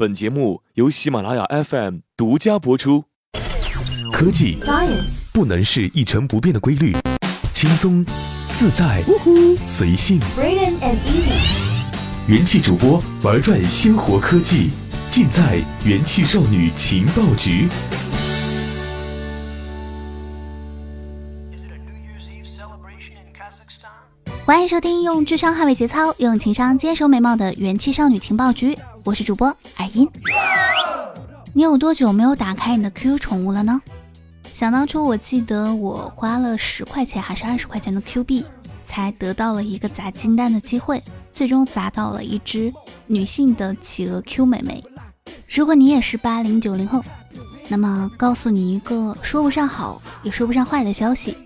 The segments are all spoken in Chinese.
本节目由喜马拉雅 FM 独家播出。科技 Science 不能是一成不变的规律，轻松自在随性。Brilliant and easy. 元气主播玩转鲜活科技，尽在元气少女情报局。欢迎收听用智商捍卫节操，用情商坚守美貌的元气少女情报局，我是主播尔音。你有多久没有打开你的 QQ 宠物了呢？想当初，我记得我花了十块钱还是二十块钱的 Q 币，才得到了一个砸金蛋的机会，最终砸到了一只女性的企鹅 Q 美眉。如果你也是八零九零后，那么告诉你一个说不上好也说不上坏的消息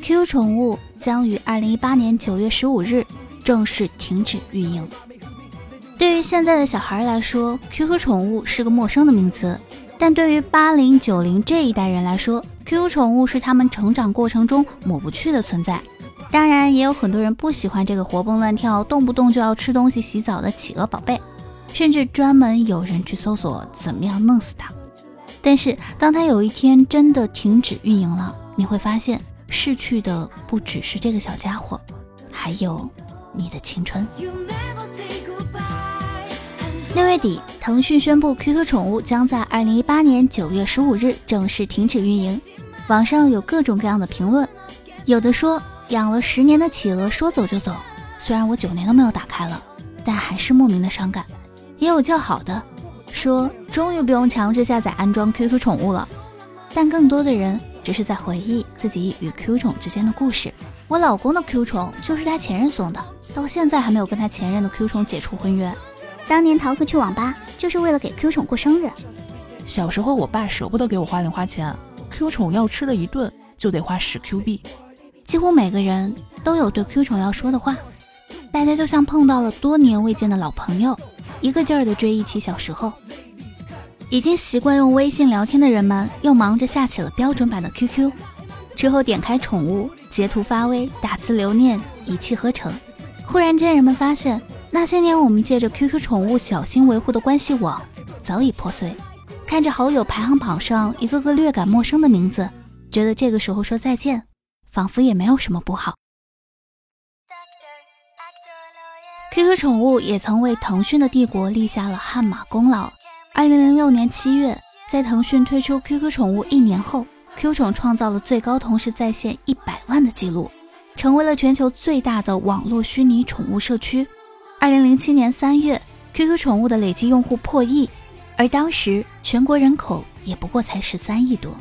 ：QQ 宠物将于二零一八年九月十五日正式停止运营。对于现在的小孩来说，QQ 宠物是个陌生的名词，但对于八零九零这一代人来说，QQ 宠物是他们成长过程中抹不去的存在。当然，也有很多人不喜欢这个活蹦乱跳、动不动就要吃东西、洗澡的企鹅宝贝，甚至专门有人去搜索怎么样弄死它。但是，当它有一天真的停止运营了，你会发现，逝去的不只是这个小家伙，还有你的青春。六月底，腾讯宣布 QQ 宠物将在二零一八年九月十五日正式停止运营。网上有各种各样的评论，有的说养了十年的企鹅说走就走，虽然我九年都没有打开了，但还是莫名的伤感。也有叫好的，说终于不用强制下载安装 QQ 宠物了。但更多的人只是在回忆自己与 QQ 宠之间的故事。我老公的 QQ 宠就是他前任送的，到现在还没有跟他前任的 QQ 宠解除婚约。当年逃课去网吧，就是为了给 Q 宠过生日。小时候，我爸舍不得给我花零花钱，Q 宠要吃的一顿就得花十 Q 币。几乎每个人都有对 Q 宠要说的话，大家就像碰到了多年未见的老朋友，一个劲儿的追忆起小时候。已经习惯用微信聊天的人们，又忙着下起了标准版的 QQ，之后点开宠物，截图发微，打字留念，一气呵成。忽然间，人们发现。那些年，我们借着 QQ 宠物小心维护的关系网早已破碎。看着好友排行榜上一个个略感陌生的名字，觉得这个时候说再见，仿佛也没有什么不好。QQ 宠物也曾为腾讯的帝国立下了汗马功劳。二零零六年七月，在腾讯推出 QQ 宠物一年后，Q 宠创造了最高同时在线一百万的记录，成为了全球最大的网络虚拟宠物社区。二零零七年三月，QQ 宠物的累计用户破亿，而当时全国人口也不过才十三亿多。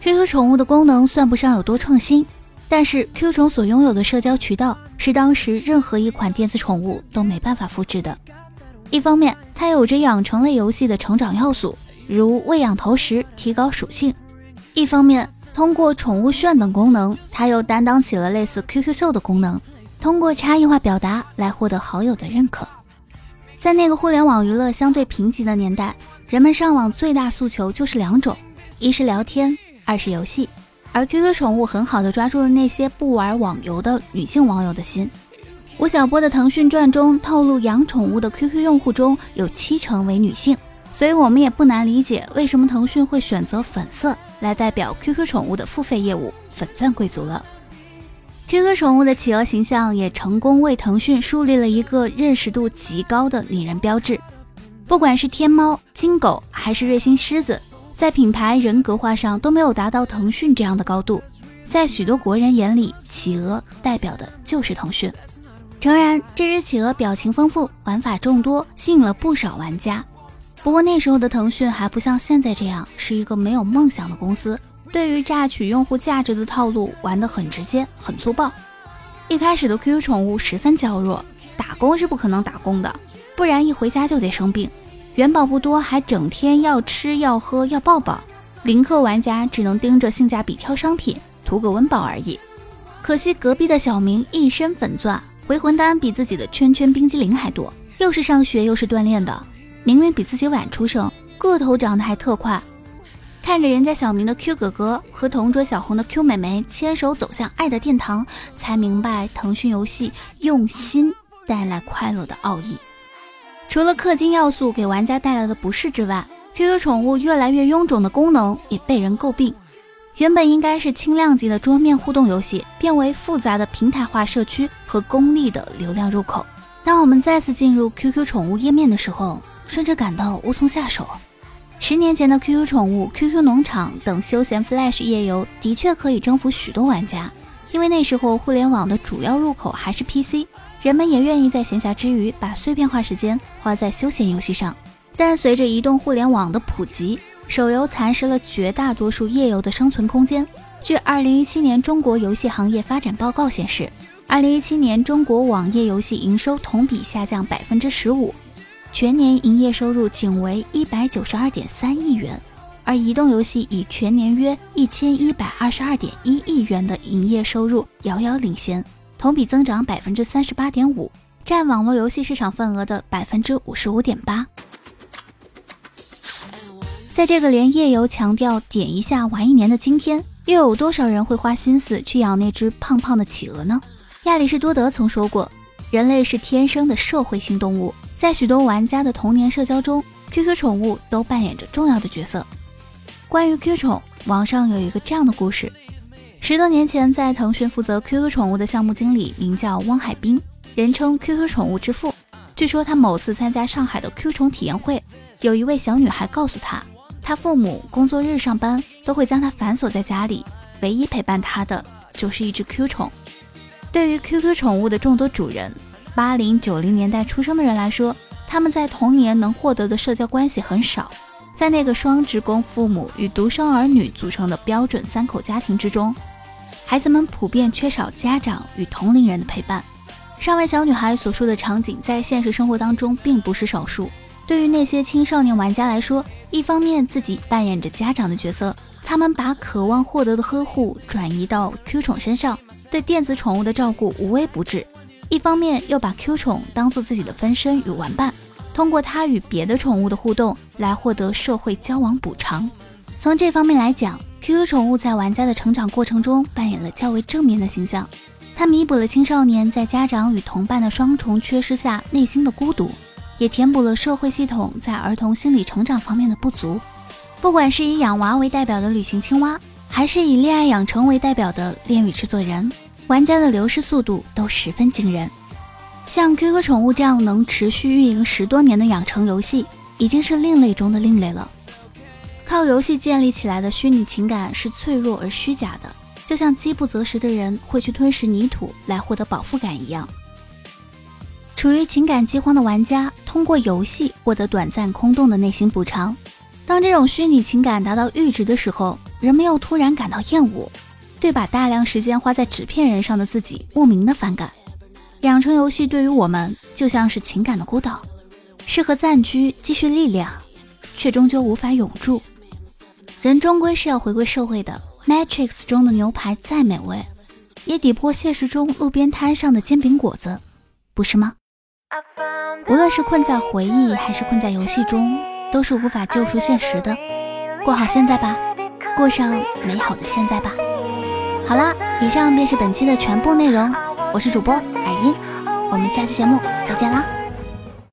QQ 宠物的功能算不上有多创新，但是 Q 宠所拥有的社交渠道是当时任何一款电子宠物都没办法复制的。一方面，它有着养成类游戏的成长要素，如喂养投食提高属性；一方面，通过宠物炫等功能，它又担当起了类似 QQ 秀的功能。通过差异化表达来获得好友的认可。在那个互联网娱乐相对贫瘠的年代，人们上网最大诉求就是两种：一是聊天，二是游戏。而 QQ 宠物很好的抓住了那些不玩网游的女性网友的心。吴晓波的《腾讯传》中透露，养宠物的 QQ 用户中有七成为女性，所以我们也不难理解为什么腾讯会选择粉色来代表 QQ 宠物的付费业务——粉钻贵族了。QQ 宠物的企鹅形象也成功为腾讯树立了一个认识度极高的拟人标志。不管是天猫、金狗还是瑞星狮子，在品牌人格化上都没有达到腾讯这样的高度。在许多国人眼里，企鹅代表的就是腾讯。诚然，这只企鹅表情丰富，玩法众多，吸引了不少玩家。不过那时候的腾讯还不像现在这样是一个没有梦想的公司。对于榨取用户价值的套路玩得很直接、很粗暴。一开始的 QQ 宠物十分娇弱，打工是不可能打工的，不然一回家就得生病。元宝不多，还整天要吃要喝要抱抱，零氪玩家只能盯着性价比挑商品，图个温饱而已。可惜隔壁的小明一身粉钻，回魂丹比自己的圈圈冰激凌还多，又是上学又是锻炼的，明明比自己晚出生，个头长得还特快。看着人家小明的 Q 哥哥和同桌小红的 Q 妹妹牵手走向爱的殿堂，才明白腾讯游戏用心带来快乐的奥义。除了氪金要素给玩家带来的不适之外，QQ 宠物越来越臃肿的功能也被人诟病。原本应该是轻量级的桌面互动游戏，变为复杂的平台化社区和功利的流量入口。当我们再次进入 QQ 宠物页面的时候，甚至感到无从下手。十年前的 QQ 宠物、QQ 农场等休闲 Flash 页游的确可以征服许多玩家，因为那时候互联网的主要入口还是 PC，人们也愿意在闲暇之余把碎片化时间花在休闲游戏上。但随着移动互联网的普及，手游蚕食了绝大多数页游的生存空间。据2017年中国游戏行业发展报告显示，2017年中国网页游戏营收同比下降百分之十五。全年营业收入仅为一百九十二点三亿元，而移动游戏以全年约一千一百二十二点一亿元的营业收入遥遥领先，同比增长百分之三十八点五，占网络游戏市场份额的百分之五十五点八。在这个连夜游强调点一下玩一年的今天，又有多少人会花心思去养那只胖胖的企鹅呢？亚里士多德曾说过，人类是天生的社会性动物。在许多玩家的童年社交中，QQ 宠物都扮演着重要的角色。关于 Q 宠，网上有一个这样的故事：十多年前，在腾讯负责 QQ 宠物的项目经理名叫汪海滨，人称 QQ 宠物之父。据说他某次参加上海的 Q 宠体验会，有一位小女孩告诉他，他父母工作日上班都会将他反锁在家里，唯一陪伴他的就是一只 Q 宠。对于 QQ 宠物的众多主人。八零九零年代出生的人来说，他们在童年能获得的社交关系很少。在那个双职工父母与独生儿女组成的标准三口家庭之中，孩子们普遍缺少家长与同龄人的陪伴。上位小女孩所述的场景，在现实生活当中并不是少数。对于那些青少年玩家来说，一方面自己扮演着家长的角色，他们把渴望获得的呵护转移到 Q 宠身上，对电子宠物的照顾无微不至。一方面又把 Q 宠当做自己的分身与玩伴，通过它与别的宠物的互动来获得社会交往补偿。从这方面来讲，QQ 宠物在玩家的成长过程中扮演了较为正面的形象。它弥补了青少年在家长与同伴的双重缺失下内心的孤独，也填补了社会系统在儿童心理成长方面的不足。不管是以养娃为代表的旅行青蛙，还是以恋爱养成为代表的恋与制作人。玩家的流失速度都十分惊人，像 QQ 宠物这样能持续运营十多年的养成游戏，已经是另类中的另类了。靠游戏建立起来的虚拟情感是脆弱而虚假的，就像饥不择食的人会去吞食泥土来获得饱腹感一样。处于情感饥荒的玩家，通过游戏获得短暂空洞的内心补偿。当这种虚拟情感达到阈值的时候，人们又突然感到厌恶。对把大量时间花在纸片人上的自己莫名的反感。养成游戏对于我们就像是情感的孤岛，适合暂居积蓄力量，却终究无法永驻。人终归是要回归社会的。Matrix 中的牛排再美味，也抵不过现实中路边摊上的煎饼果子，不是吗？无论是困在回忆，还是困在游戏中，都是无法救赎现实的。过好现在吧，过上美好的现在吧。好了，以上便是本期的全部内容。我是主播耳音，我们下期节目再见啦。